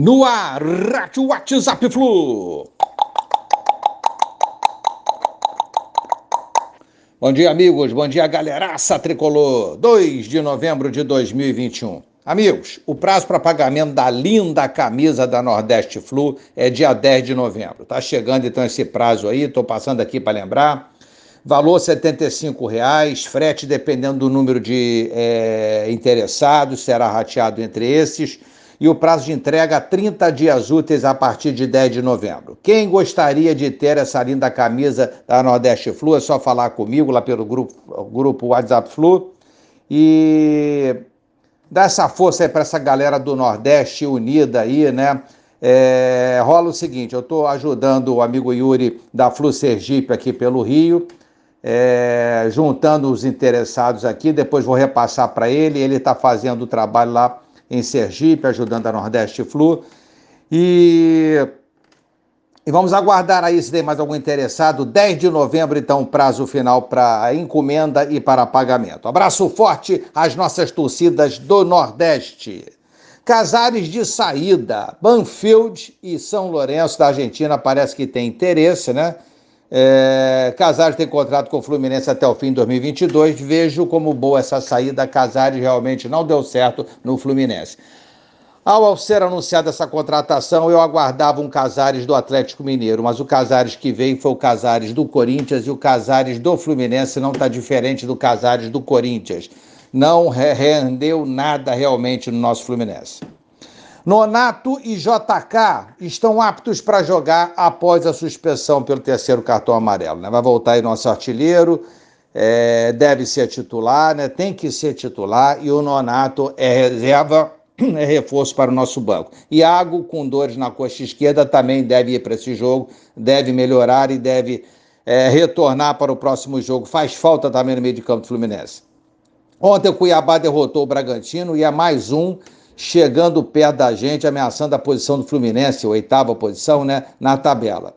No ar, WhatsApp Flu. Bom dia, amigos. Bom dia, galeraça tricolor. 2 de novembro de 2021. Amigos, o prazo para pagamento da linda camisa da Nordeste Flu é dia 10 de novembro. Tá chegando então esse prazo aí, tô passando aqui para lembrar. Valor R$ 75,00, frete dependendo do número de é, interessados, será rateado entre esses e o prazo de entrega 30 dias úteis a partir de 10 de novembro. Quem gostaria de ter essa linda camisa da Nordeste Flu, é só falar comigo lá pelo grupo, grupo WhatsApp Flu e dar essa força aí para essa galera do Nordeste unida aí, né? É, rola o seguinte, eu estou ajudando o amigo Yuri da Flu Sergipe aqui pelo Rio, é, juntando os interessados aqui, depois vou repassar para ele, ele está fazendo o trabalho lá em Sergipe, ajudando a Nordeste Flu. E, e vamos aguardar aí se tem mais algum interessado. 10 de novembro, então, prazo final para encomenda e para pagamento. Abraço forte às nossas torcidas do Nordeste. Casares de saída, Banfield e São Lourenço da Argentina parece que tem interesse, né? É, Casares tem contrato com o Fluminense até o fim de 2022. Vejo como boa essa saída. Casares realmente não deu certo no Fluminense. Ao ser anunciada essa contratação, eu aguardava um Casares do Atlético Mineiro, mas o Casares que veio foi o Casares do Corinthians e o Casares do Fluminense não está diferente do Casares do Corinthians. Não rendeu nada realmente no nosso Fluminense. Nonato e JK estão aptos para jogar após a suspensão pelo terceiro cartão amarelo. Né? Vai voltar aí nosso artilheiro, é, deve ser titular, né? tem que ser titular, e o Nonato é reserva, é reforço para o nosso banco. Iago, com dores na coxa esquerda, também deve ir para esse jogo, deve melhorar e deve é, retornar para o próximo jogo. Faz falta também no meio de campo do Fluminense. Ontem o Cuiabá derrotou o Bragantino e é mais um chegando perto da gente, ameaçando a posição do Fluminense, oitava posição, né, na tabela.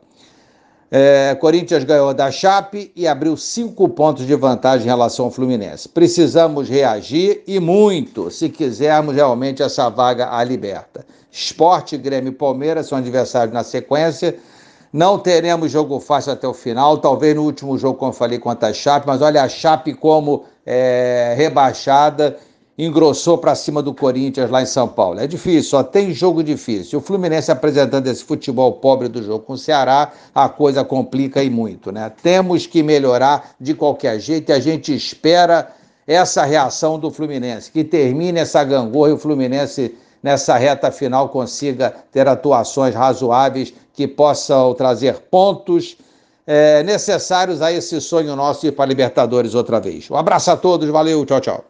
É, Corinthians ganhou da Chape e abriu cinco pontos de vantagem em relação ao Fluminense. Precisamos reagir e muito, se quisermos realmente essa vaga à liberta. Esporte, Grêmio e Palmeiras são adversários na sequência. Não teremos jogo fácil até o final, talvez no último jogo, como eu falei, contra a Chape, mas olha a Chape como é, rebaixada engrossou para cima do Corinthians lá em São Paulo. É difícil, só tem jogo difícil. O Fluminense apresentando esse futebol pobre do jogo com o Ceará, a coisa complica e muito, né? Temos que melhorar de qualquer jeito e a gente espera essa reação do Fluminense, que termine essa gangorra e o Fluminense nessa reta final consiga ter atuações razoáveis que possam trazer pontos é, necessários a esse sonho nosso de ir para a Libertadores outra vez. Um abraço a todos, valeu, tchau, tchau.